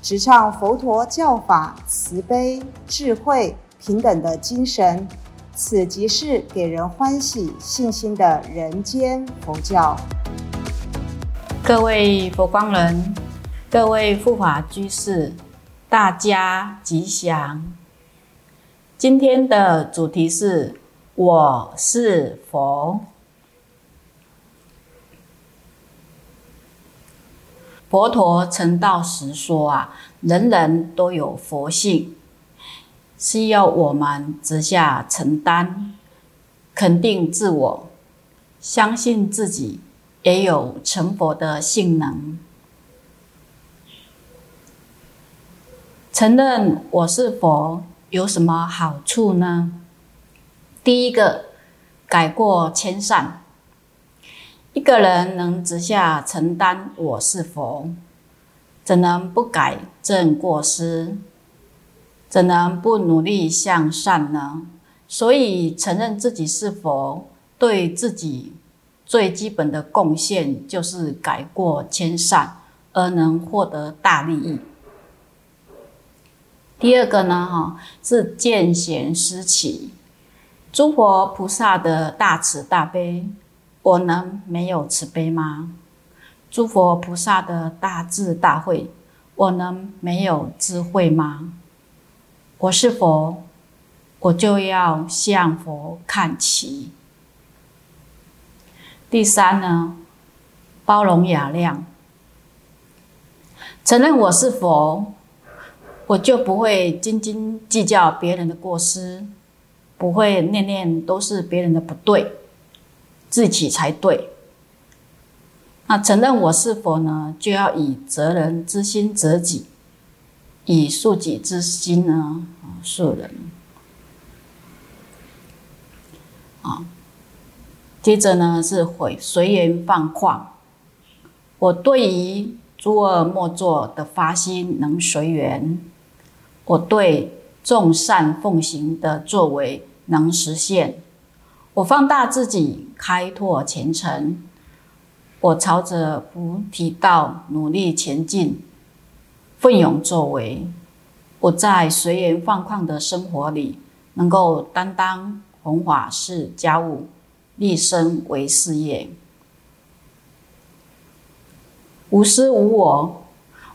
直唱佛陀教法慈悲、智慧、平等的精神。此即是给人欢喜、信心的人间佛教。各位佛光人，各位护法居士，大家吉祥。今天的主题是“我是佛”。佛陀成道时说：“啊，人人都有佛性，是要我们直下承担，肯定自我，相信自己也有成佛的性能，承认我是佛。”有什么好处呢？第一个，改过迁善。一个人能直下承担我是佛，怎能不改正过失？怎能不努力向善呢？所以，承认自己是佛，对自己最基本的贡献就是改过迁善，而能获得大利益。第二个呢，哈是见贤思齐，诸佛菩萨的大慈大悲，我能没有慈悲吗？诸佛菩萨的大智大慧，我能没有智慧吗？我是佛，我就要向佛看齐。第三呢，包容雅量，承认我是佛。我就不会斤斤计较别人的过失，不会念念都是别人的不对，自己才对。那承认我是佛呢，就要以责人之心责己，以恕己之心呢恕人。啊，接着呢是会随缘放旷，我对于诸恶莫作的发心能随缘。我对众善奉行的作为能实现，我放大自己，开拓前程，我朝着菩提道努力前进，奋勇作为。我在随缘放旷的生活里，能够担当弘法事家务，立身为事业，无私无我。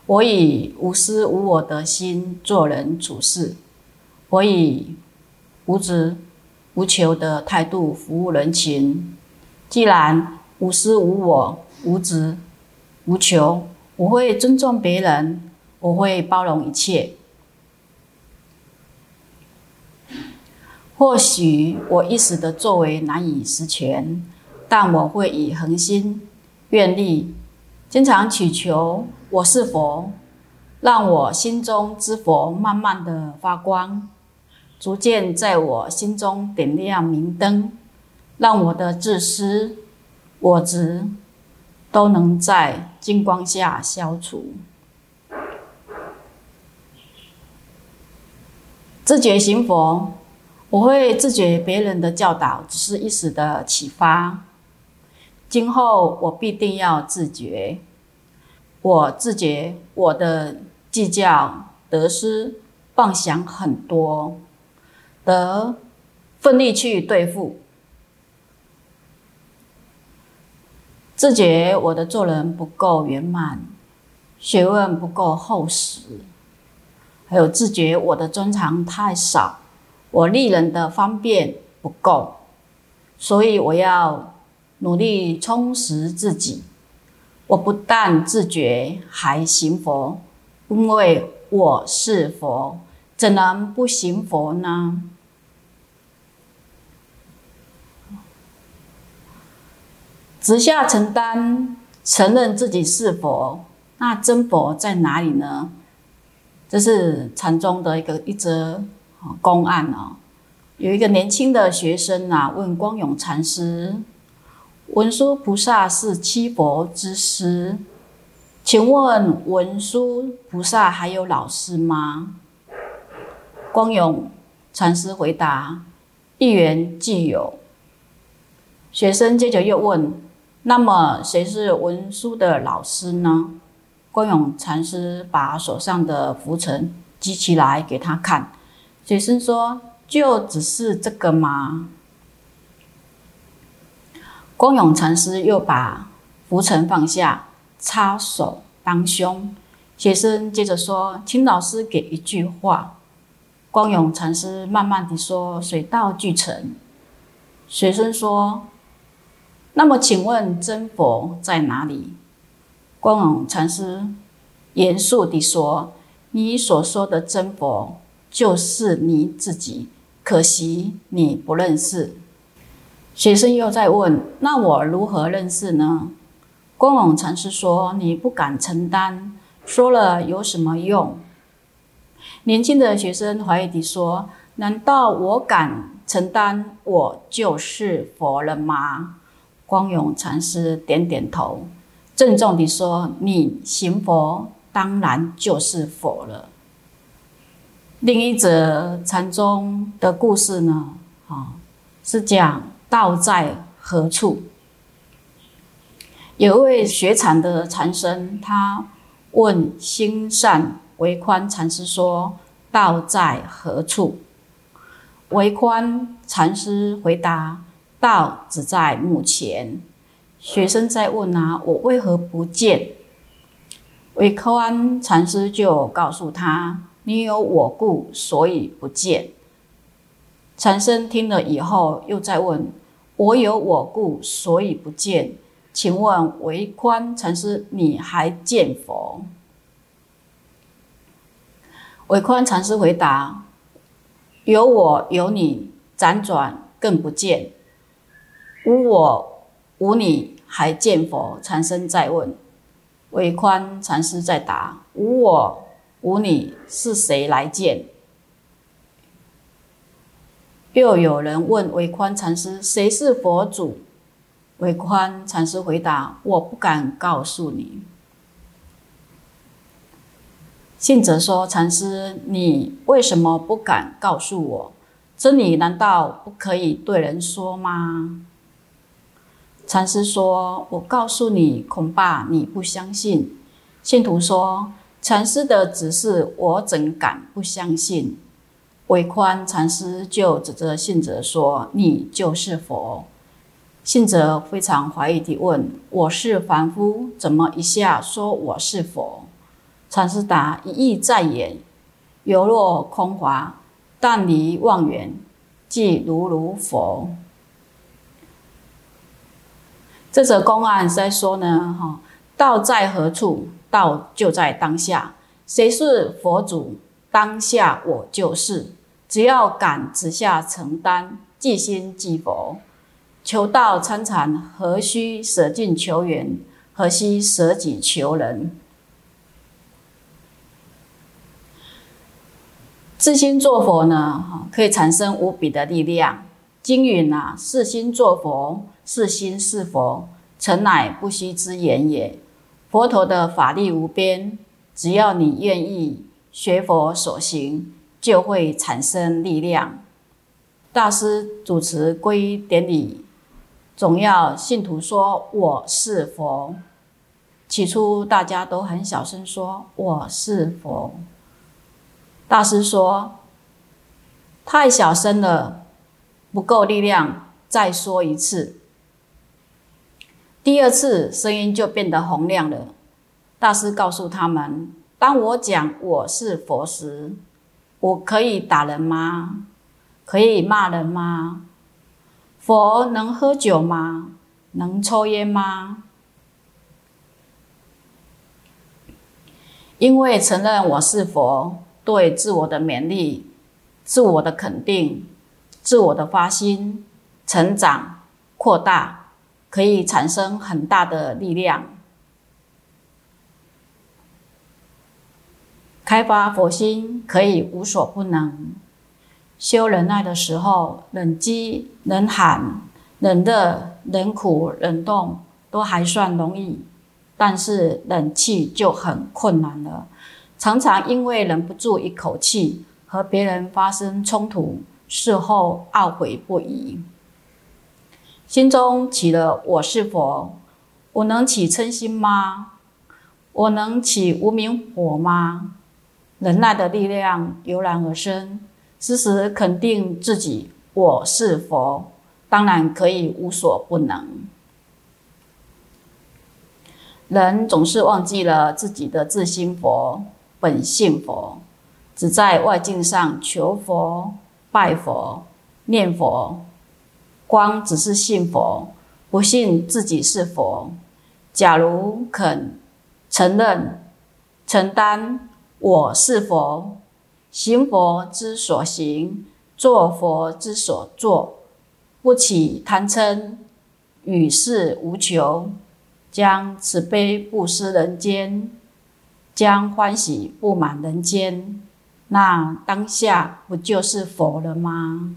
我以无私无我的心做人处事，我以无执无求的态度服务人群。既然无私无我、无执无求，我会尊重别人，我会包容一切。或许我一时的作为难以实权，但我会以恒心、愿力，经常祈求。我是佛，让我心中之佛慢慢的发光，逐渐在我心中点亮明灯，让我的自私、我执都能在金光下消除。自觉行佛，我会自觉别人的教导只是一时的启发，今后我必定要自觉。我自觉我的计较得失妄想很多，得奋力去对付。自觉我的做人不够圆满，学问不够厚实，还有自觉我的专长太少，我利人的方便不够，所以我要努力充实自己。我不但自觉，还行佛，因为我是佛，怎能不行佛呢？直下承担，承认自己是佛，那真佛在哪里呢？这是禅宗的一个一则公案哦。有一个年轻的学生啊，问光永禅师：“文殊菩萨是七佛之师，请问文殊菩萨还有老师吗？”光永禅师回答：“一元既有。”学生接着又问：“那么谁是文殊的老师呢？”光永禅师把手上的浮尘举起来给他看。学生说：“就只是这个吗？”光永禅师又把浮尘放下，插手当胸。学生接着说：“请老师给一句话。”光永禅师慢慢地说：“水到渠成。”学生说：“那么，请问真佛在哪里？”光荣禅师严肃地说：“你所说的真佛，就是你自己。可惜你不认识。”学生又在问：“那我如何认识呢？”光荣禅师说：“你不敢承担，说了有什么用？”年轻的学生怀疑地说：“难道我敢承担，我就是佛了吗？”光永禅师点点头，郑重地说：“你行佛，当然就是佛了。”另一则禅宗的故事呢？啊，是讲道在何处？有一位学禅的禅僧，他问心善。为宽禅师说：“道在何处？”为宽禅师回答：“道只在目前。”学生在问：“啊，我为何不见？”维宽禅师就告诉他：“你有我故，所以不见。”禅僧听了以后，又在问：“我有我故，所以不见。请问韦宽禅师，你还见佛？”韦宽禅师回答：“有我有你，辗转更不见；无我无你，还见佛。”禅僧再问：“韦宽禅师再答：无我无你，是谁来见？”又有人问韦宽禅师：“谁是佛祖？”韦宽禅师回答：“我不敢告诉你。”信者说：“禅师，你为什么不敢告诉我？真理难道不可以对人说吗？”禅师说：“我告诉你，恐怕你不相信。”信徒说：“禅师的指示，我怎敢不相信？”韦宽禅师就指着信者说：“你就是佛。”信者非常怀疑地问：“我是凡夫，怎么一下说我是佛？”禅师答：“一意在眼，犹若空华；但离望远，即如如佛。”这则公案在说呢，哈，道在何处？道就在当下。谁是佛祖？当下我就是。只要敢直下承担，即心即佛。求道参禅，何须舍近求远？何须舍己求人？自心作佛呢，可以产生无比的力量。经云啊，是心作佛，是心是佛，诚乃不虚之言也。佛陀的法力无边，只要你愿意学佛所行，就会产生力量。大师主持皈依典礼，总要信徒说我是佛。起初大家都很小声说我是佛。大师说：“太小声了，不够力量，再说一次。”第二次声音就变得洪亮了。大师告诉他们：“当我讲我是佛时，我可以打人吗？可以骂人吗？佛能喝酒吗？能抽烟吗？因为承认我是佛。”对自我的勉励、自我的肯定、自我的发心、成长、扩大，可以产生很大的力量。开发佛心可以无所不能。修忍耐的时候，忍饥、忍寒、忍热、忍苦、忍冻都还算容易，但是忍气就很困难了。常常因为忍不住一口气，和别人发生冲突，事后懊悔不已。心中起了“我是佛”，我能起嗔心吗？我能起无名火吗？忍耐的力量油然而生。时时肯定自己，我是佛，当然可以无所不能。人总是忘记了自己的自心佛、本性佛，只在外境上求佛、拜佛、念佛，光只是信佛，不信自己是佛。假如肯承认、承担我是佛。行佛之所行，做佛之所做，不起贪嗔，与世无求，将慈悲布施人间，将欢喜布满人间，那当下不就是佛了吗？